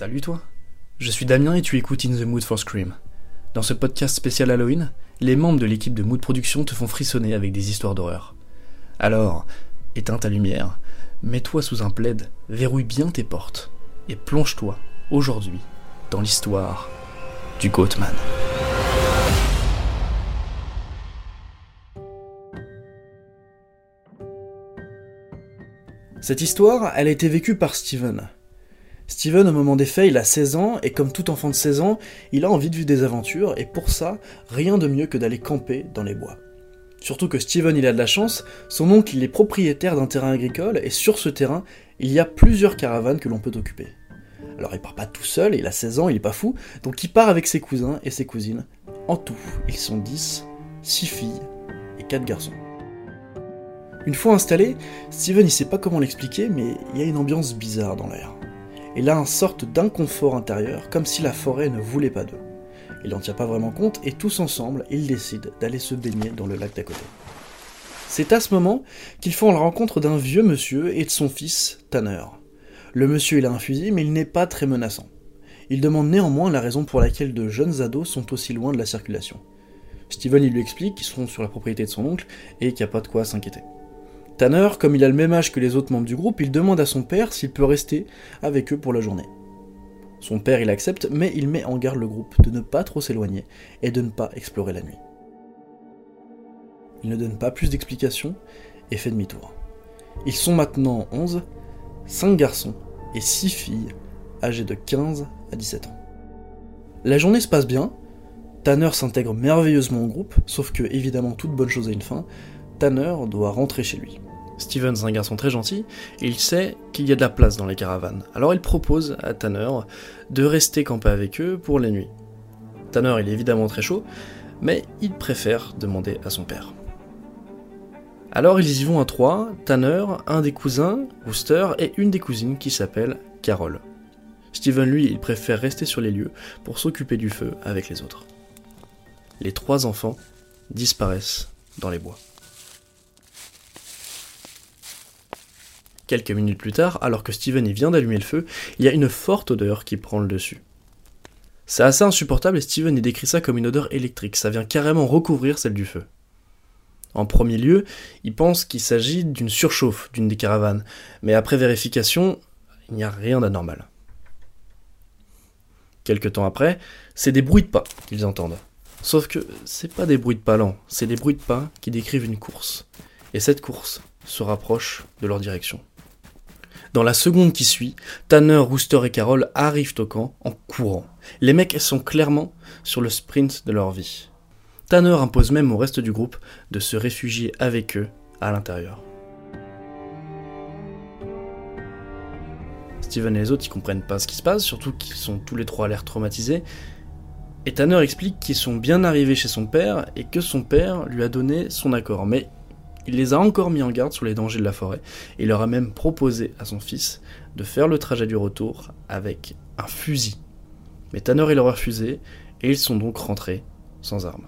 Salut toi, je suis Damien et tu écoutes In the Mood for Scream. Dans ce podcast spécial Halloween, les membres de l'équipe de Mood Production te font frissonner avec des histoires d'horreur. Alors, éteins ta lumière, mets-toi sous un plaid, verrouille bien tes portes et plonge-toi aujourd'hui dans l'histoire du Goatman. Cette histoire, elle a été vécue par Steven. Steven, au moment des faits, il a 16 ans, et comme tout enfant de 16 ans, il a envie de vivre des aventures, et pour ça, rien de mieux que d'aller camper dans les bois. Surtout que Steven, il a de la chance, son oncle, il est propriétaire d'un terrain agricole, et sur ce terrain, il y a plusieurs caravanes que l'on peut occuper. Alors il part pas tout seul, il a 16 ans, il est pas fou, donc il part avec ses cousins et ses cousines. En tout, ils sont 10, 6 filles et 4 garçons. Une fois installé, Steven il sait pas comment l'expliquer, mais il y a une ambiance bizarre dans l'air. Il a une sorte d'inconfort intérieur, comme si la forêt ne voulait pas d'eux. Il n'en tient pas vraiment compte, et tous ensemble, ils décident d'aller se baigner dans le lac d'à côté. C'est à ce moment qu'ils font la rencontre d'un vieux monsieur et de son fils, Tanner. Le monsieur il a un fusil, mais il n'est pas très menaçant. Il demande néanmoins la raison pour laquelle de jeunes ados sont aussi loin de la circulation. Steven il lui explique qu'ils sont sur la propriété de son oncle et qu'il n'y a pas de quoi s'inquiéter. Tanner, comme il a le même âge que les autres membres du groupe, il demande à son père s'il peut rester avec eux pour la journée. Son père il accepte, mais il met en garde le groupe de ne pas trop s'éloigner et de ne pas explorer la nuit. Il ne donne pas plus d'explications et fait demi-tour. Ils sont maintenant 11, 5 garçons et 6 filles âgées de 15 à 17 ans. La journée se passe bien, Tanner s'intègre merveilleusement au groupe, sauf que évidemment toute bonne chose a une fin, Tanner doit rentrer chez lui. Steven est un garçon très gentil et il sait qu'il y a de la place dans les caravanes. Alors il propose à Tanner de rester camper avec eux pour la nuit. Tanner il est évidemment très chaud, mais il préfère demander à son père. Alors ils y vont à trois, Tanner, un des cousins, Wooster, et une des cousines qui s'appelle Carol. Steven lui il préfère rester sur les lieux pour s'occuper du feu avec les autres. Les trois enfants disparaissent dans les bois. Quelques minutes plus tard, alors que Steven y vient d'allumer le feu, il y a une forte odeur qui prend le dessus. C'est assez insupportable et Steven y décrit ça comme une odeur électrique, ça vient carrément recouvrir celle du feu. En premier lieu, il pense qu'il s'agit d'une surchauffe d'une des caravanes, mais après vérification, il n'y a rien d'anormal. Quelque temps après, c'est des bruits de pas qu'ils entendent. Sauf que c'est pas des bruits de pas lents, c'est des bruits de pas qui décrivent une course. Et cette course se rapproche de leur direction. Dans la seconde qui suit, Tanner, Rooster et Carol arrivent au camp en courant. Les mecs sont clairement sur le sprint de leur vie. Tanner impose même au reste du groupe de se réfugier avec eux à l'intérieur. Steven et les autres, ils comprennent pas ce qui se passe, surtout qu'ils sont tous les trois à l'air traumatisés. Et Tanner explique qu'ils sont bien arrivés chez son père et que son père lui a donné son accord. Mais il les a encore mis en garde sur les dangers de la forêt, et leur a même proposé à son fils de faire le trajet du retour avec un fusil. Mais Tanner il a refusé, et ils sont donc rentrés sans armes.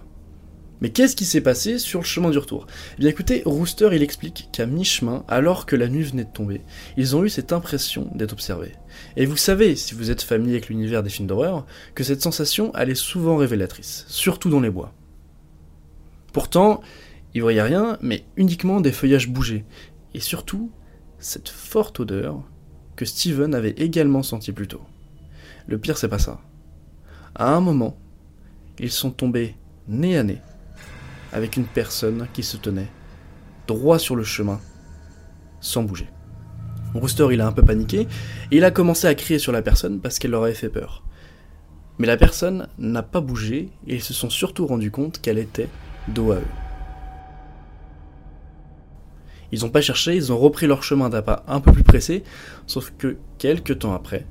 Mais qu'est-ce qui s'est passé sur le chemin du retour? Eh bien écoutez, Rooster il explique qu'à mi-chemin, alors que la nuit venait de tomber, ils ont eu cette impression d'être observés. Et vous savez, si vous êtes familier avec l'univers des films d'horreur, que cette sensation elle est souvent révélatrice, surtout dans les bois. Pourtant, il voyait rien, mais uniquement des feuillages bougés. Et surtout, cette forte odeur que Steven avait également senti plus tôt. Le pire, c'est pas ça. À un moment, ils sont tombés nez à nez avec une personne qui se tenait droit sur le chemin, sans bouger. Rooster, il a un peu paniqué, et il a commencé à crier sur la personne parce qu'elle leur avait fait peur. Mais la personne n'a pas bougé, et ils se sont surtout rendus compte qu'elle était dos à eux. Ils n'ont pas cherché, ils ont repris leur chemin d'un pas un peu plus pressé, sauf que quelques temps après,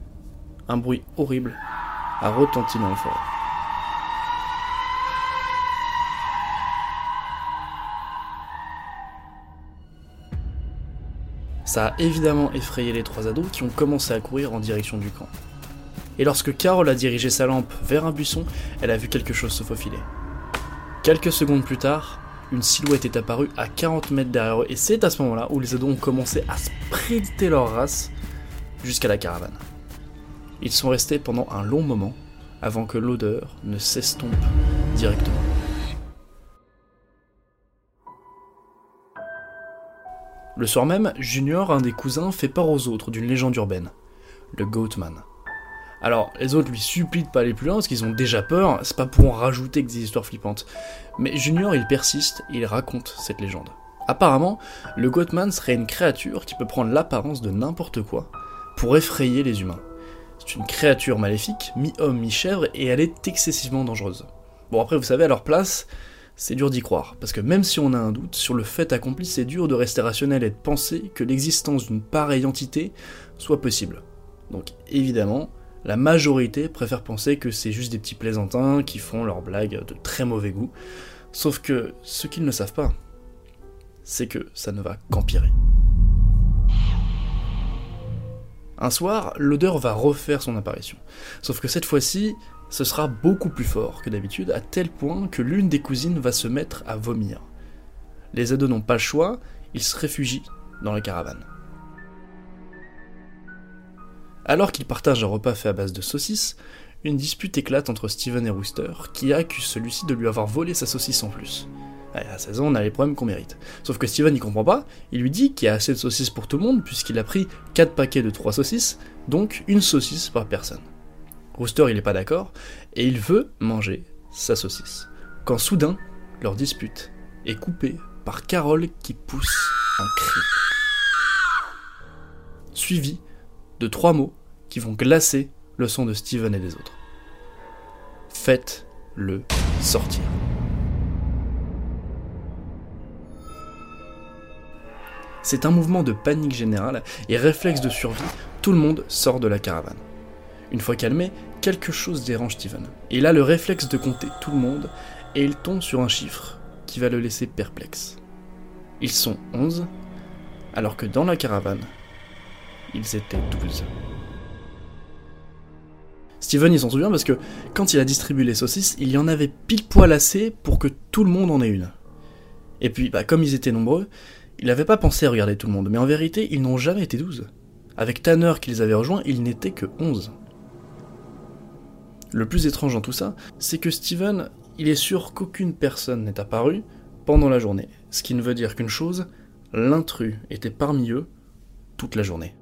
un bruit horrible a retenti dans la forêt. Ça a évidemment effrayé les trois ados qui ont commencé à courir en direction du camp. Et lorsque Carole a dirigé sa lampe vers un buisson, elle a vu quelque chose se faufiler. Quelques secondes plus tard, une silhouette est apparue à 40 mètres derrière eux, et c'est à ce moment-là où les ados ont commencé à sprinter leur race jusqu'à la caravane. Ils sont restés pendant un long moment avant que l'odeur ne s'estompe directement. Le soir même, Junior, un des cousins, fait part aux autres d'une légende urbaine, le Goatman. Alors, les autres lui supplient de pas aller plus loin parce qu'ils ont déjà peur, c'est pas pour en rajouter que des histoires flippantes. Mais Junior, il persiste il raconte cette légende. Apparemment, le Goatman serait une créature qui peut prendre l'apparence de n'importe quoi pour effrayer les humains. C'est une créature maléfique, mi-homme, mi-chèvre, et elle est excessivement dangereuse. Bon après, vous savez, à leur place, c'est dur d'y croire, parce que même si on a un doute sur le fait accompli, c'est dur de rester rationnel et de penser que l'existence d'une pareille entité soit possible. Donc évidemment, la majorité préfère penser que c'est juste des petits plaisantins qui font leurs blagues de très mauvais goût, sauf que ce qu'ils ne savent pas, c'est que ça ne va qu'empirer. Un soir, l'odeur va refaire son apparition. Sauf que cette fois-ci, ce sera beaucoup plus fort que d'habitude, à tel point que l'une des cousines va se mettre à vomir. Les ados n'ont pas le choix, ils se réfugient dans la caravane. Alors qu'ils partagent un repas fait à base de saucisses, une dispute éclate entre Steven et Rooster, qui accuse celui-ci de lui avoir volé sa saucisse en plus. À 16 ans, on a les problèmes qu'on mérite. Sauf que Steven n'y comprend pas, il lui dit qu'il y a assez de saucisses pour tout le monde, puisqu'il a pris 4 paquets de 3 saucisses, donc une saucisse par personne. Rooster, il n'est pas d'accord, et il veut manger sa saucisse. Quand soudain, leur dispute est coupée par Carole qui pousse un cri. Suivi de trois mots qui vont glacer le son de Steven et des autres. Faites-le sortir. C'est un mouvement de panique générale et réflexe de survie, tout le monde sort de la caravane. Une fois calmé, quelque chose dérange Steven. Il a le réflexe de compter tout le monde et il tombe sur un chiffre qui va le laisser perplexe. Ils sont 11, alors que dans la caravane, ils étaient 12. Steven, il s'en souvient parce que quand il a distribué les saucisses, il y en avait pile poil assez pour que tout le monde en ait une. Et puis, bah, comme ils étaient nombreux, il n'avait pas pensé à regarder tout le monde, mais en vérité, ils n'ont jamais été 12. Avec Tanner qui les avait rejoints, ils n'étaient que 11. Le plus étrange dans tout ça, c'est que Steven, il est sûr qu'aucune personne n'est apparue pendant la journée. Ce qui ne veut dire qu'une chose, l'intrus était parmi eux toute la journée.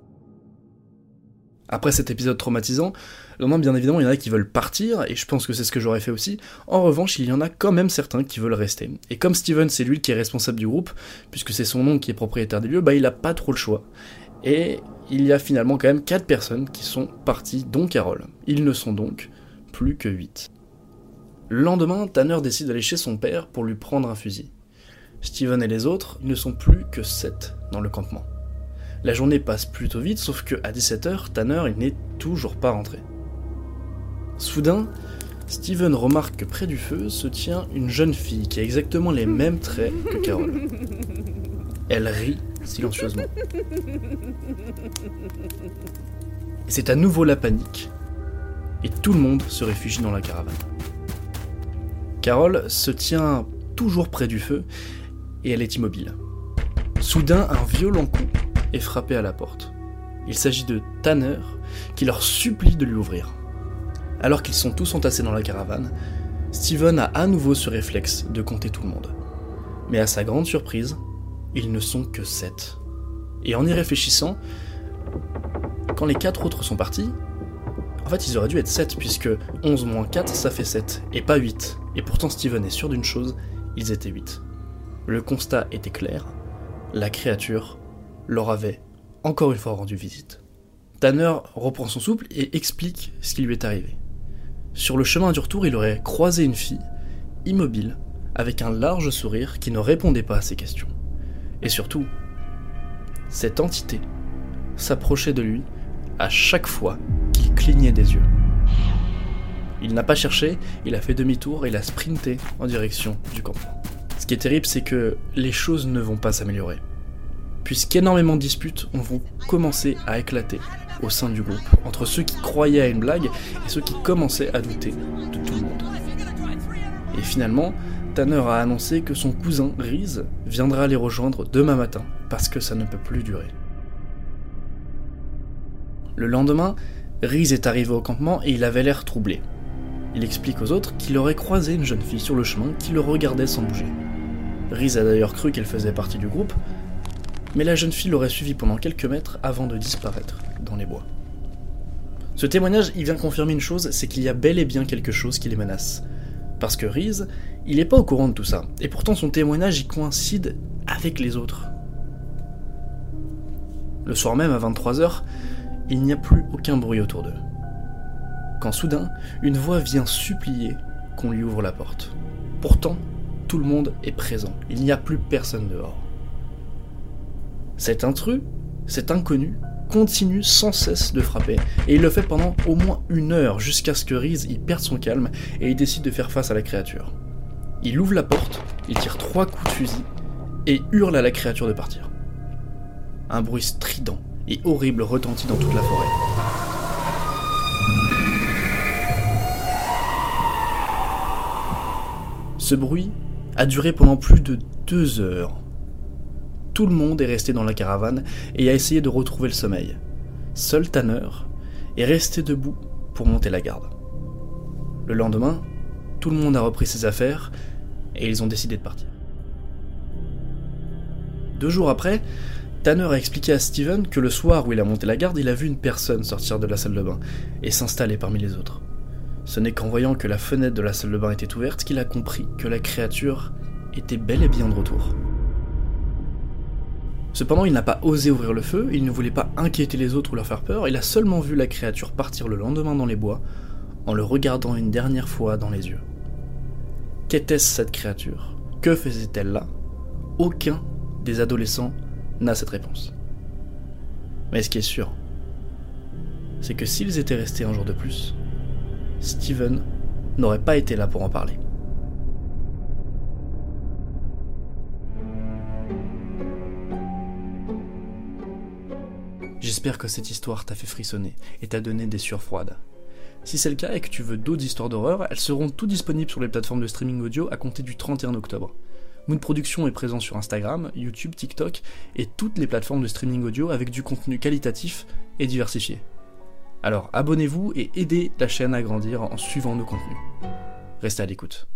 Après cet épisode traumatisant, bien évidemment, il y en a qui veulent partir, et je pense que c'est ce que j'aurais fait aussi. En revanche, il y en a quand même certains qui veulent rester. Et comme Steven, c'est lui qui est responsable du groupe, puisque c'est son oncle qui est propriétaire des lieux, bah il a pas trop le choix. Et il y a finalement quand même 4 personnes qui sont parties, dont Carole. Ils ne sont donc plus que 8. Le lendemain, Tanner décide d'aller chez son père pour lui prendre un fusil. Steven et les autres ne sont plus que 7 dans le campement. La journée passe plutôt vite, sauf que à 17h, Tanner il n'est toujours pas rentré. Soudain, Steven remarque que près du feu se tient une jeune fille qui a exactement les mêmes traits que Carole. Elle rit silencieusement. C'est à nouveau la panique, et tout le monde se réfugie dans la caravane. Carole se tient toujours près du feu, et elle est immobile. Soudain, un violent coup frappé à la porte. Il s'agit de Tanner qui leur supplie de lui ouvrir. Alors qu'ils sont tous entassés dans la caravane, Steven a à nouveau ce réflexe de compter tout le monde. Mais à sa grande surprise, ils ne sont que sept. Et en y réfléchissant, quand les quatre autres sont partis, en fait ils auraient dû être 7 puisque 11 moins 4 ça fait 7 et pas 8. Et pourtant Steven est sûr d'une chose, ils étaient 8. Le constat était clair, la créature leur avait encore une fois rendu visite. Tanner reprend son souple et explique ce qui lui est arrivé. Sur le chemin du retour, il aurait croisé une fille, immobile, avec un large sourire qui ne répondait pas à ses questions. Et surtout, cette entité s'approchait de lui à chaque fois qu'il clignait des yeux. Il n'a pas cherché, il a fait demi-tour et il a sprinté en direction du campement. Ce qui est terrible, c'est que les choses ne vont pas s'améliorer puisqu'énormément de disputes vont commencer à éclater au sein du groupe, entre ceux qui croyaient à une blague et ceux qui commençaient à douter de tout le monde. Et finalement, Tanner a annoncé que son cousin, Reese, viendra les rejoindre demain matin, parce que ça ne peut plus durer. Le lendemain, Reese est arrivé au campement et il avait l'air troublé. Il explique aux autres qu'il aurait croisé une jeune fille sur le chemin qui le regardait sans bouger. Reese a d'ailleurs cru qu'elle faisait partie du groupe, mais la jeune fille l'aurait suivi pendant quelques mètres avant de disparaître dans les bois. Ce témoignage, il vient confirmer une chose, c'est qu'il y a bel et bien quelque chose qui les menace. Parce que Reese, il n'est pas au courant de tout ça, et pourtant son témoignage y coïncide avec les autres. Le soir même, à 23h, il n'y a plus aucun bruit autour d'eux. Quand soudain, une voix vient supplier qu'on lui ouvre la porte. Pourtant, tout le monde est présent, il n'y a plus personne dehors. Cet intrus, cet inconnu, continue sans cesse de frapper, et il le fait pendant au moins une heure jusqu'à ce que Reese y perde son calme et il décide de faire face à la créature. Il ouvre la porte, il tire trois coups de fusil et hurle à la créature de partir. Un bruit strident et horrible retentit dans toute la forêt. Ce bruit a duré pendant plus de deux heures tout le monde est resté dans la caravane et a essayé de retrouver le sommeil. Seul Tanner est resté debout pour monter la garde. Le lendemain, tout le monde a repris ses affaires et ils ont décidé de partir. Deux jours après, Tanner a expliqué à Steven que le soir où il a monté la garde, il a vu une personne sortir de la salle de bain et s'installer parmi les autres. Ce n'est qu'en voyant que la fenêtre de la salle de bain était ouverte qu'il a compris que la créature était bel et bien de retour. Cependant, il n'a pas osé ouvrir le feu, il ne voulait pas inquiéter les autres ou leur faire peur, il a seulement vu la créature partir le lendemain dans les bois, en le regardant une dernière fois dans les yeux. Qu'était-ce cette créature? Que faisait-elle là? Aucun des adolescents n'a cette réponse. Mais ce qui est sûr, c'est que s'ils étaient restés un jour de plus, Steven n'aurait pas été là pour en parler. J'espère que cette histoire t'a fait frissonner et t'a donné des sueurs froides. Si c'est le cas et que tu veux d'autres histoires d'horreur, elles seront toutes disponibles sur les plateformes de streaming audio à compter du 31 octobre. Moon Production est présent sur Instagram, YouTube, TikTok et toutes les plateformes de streaming audio avec du contenu qualitatif et diversifié. Alors abonnez-vous et aidez la chaîne à grandir en suivant nos contenus. Restez à l'écoute.